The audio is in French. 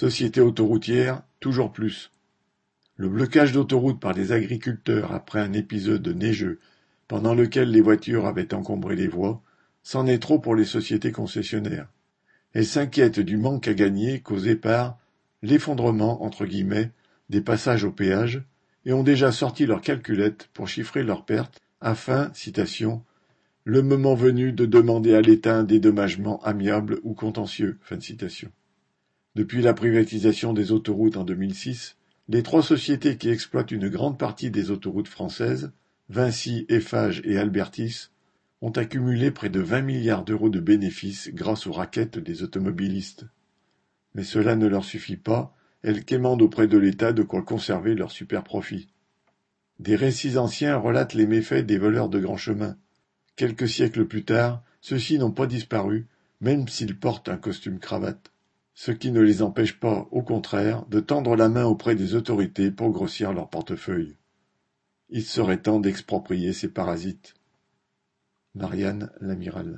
Société autoroutière, toujours plus. Le blocage d'autoroutes par les agriculteurs après un épisode neigeux pendant lequel les voitures avaient encombré les voies, c'en est trop pour les sociétés concessionnaires. Elles s'inquiètent du manque à gagner causé par l'effondrement entre guillemets des passages au péage et ont déjà sorti leurs calculettes pour chiffrer leurs pertes afin, citation, le moment venu de demander à l'État un dédommagement amiable ou contentieux. Fin de citation. Depuis la privatisation des autoroutes en 2006, les trois sociétés qui exploitent une grande partie des autoroutes françaises, Vinci, Eiffage et Albertis, ont accumulé près de 20 milliards d'euros de bénéfices grâce aux raquettes des automobilistes. Mais cela ne leur suffit pas, elles quémandent auprès de l'État de quoi conserver leurs super profits. Des récits anciens relatent les méfaits des voleurs de grands chemins. Quelques siècles plus tard, ceux-ci n'ont pas disparu, même s'ils portent un costume cravate ce qui ne les empêche pas, au contraire, de tendre la main auprès des autorités pour grossir leur portefeuille. Il serait temps d'exproprier ces parasites. Marianne l'amiral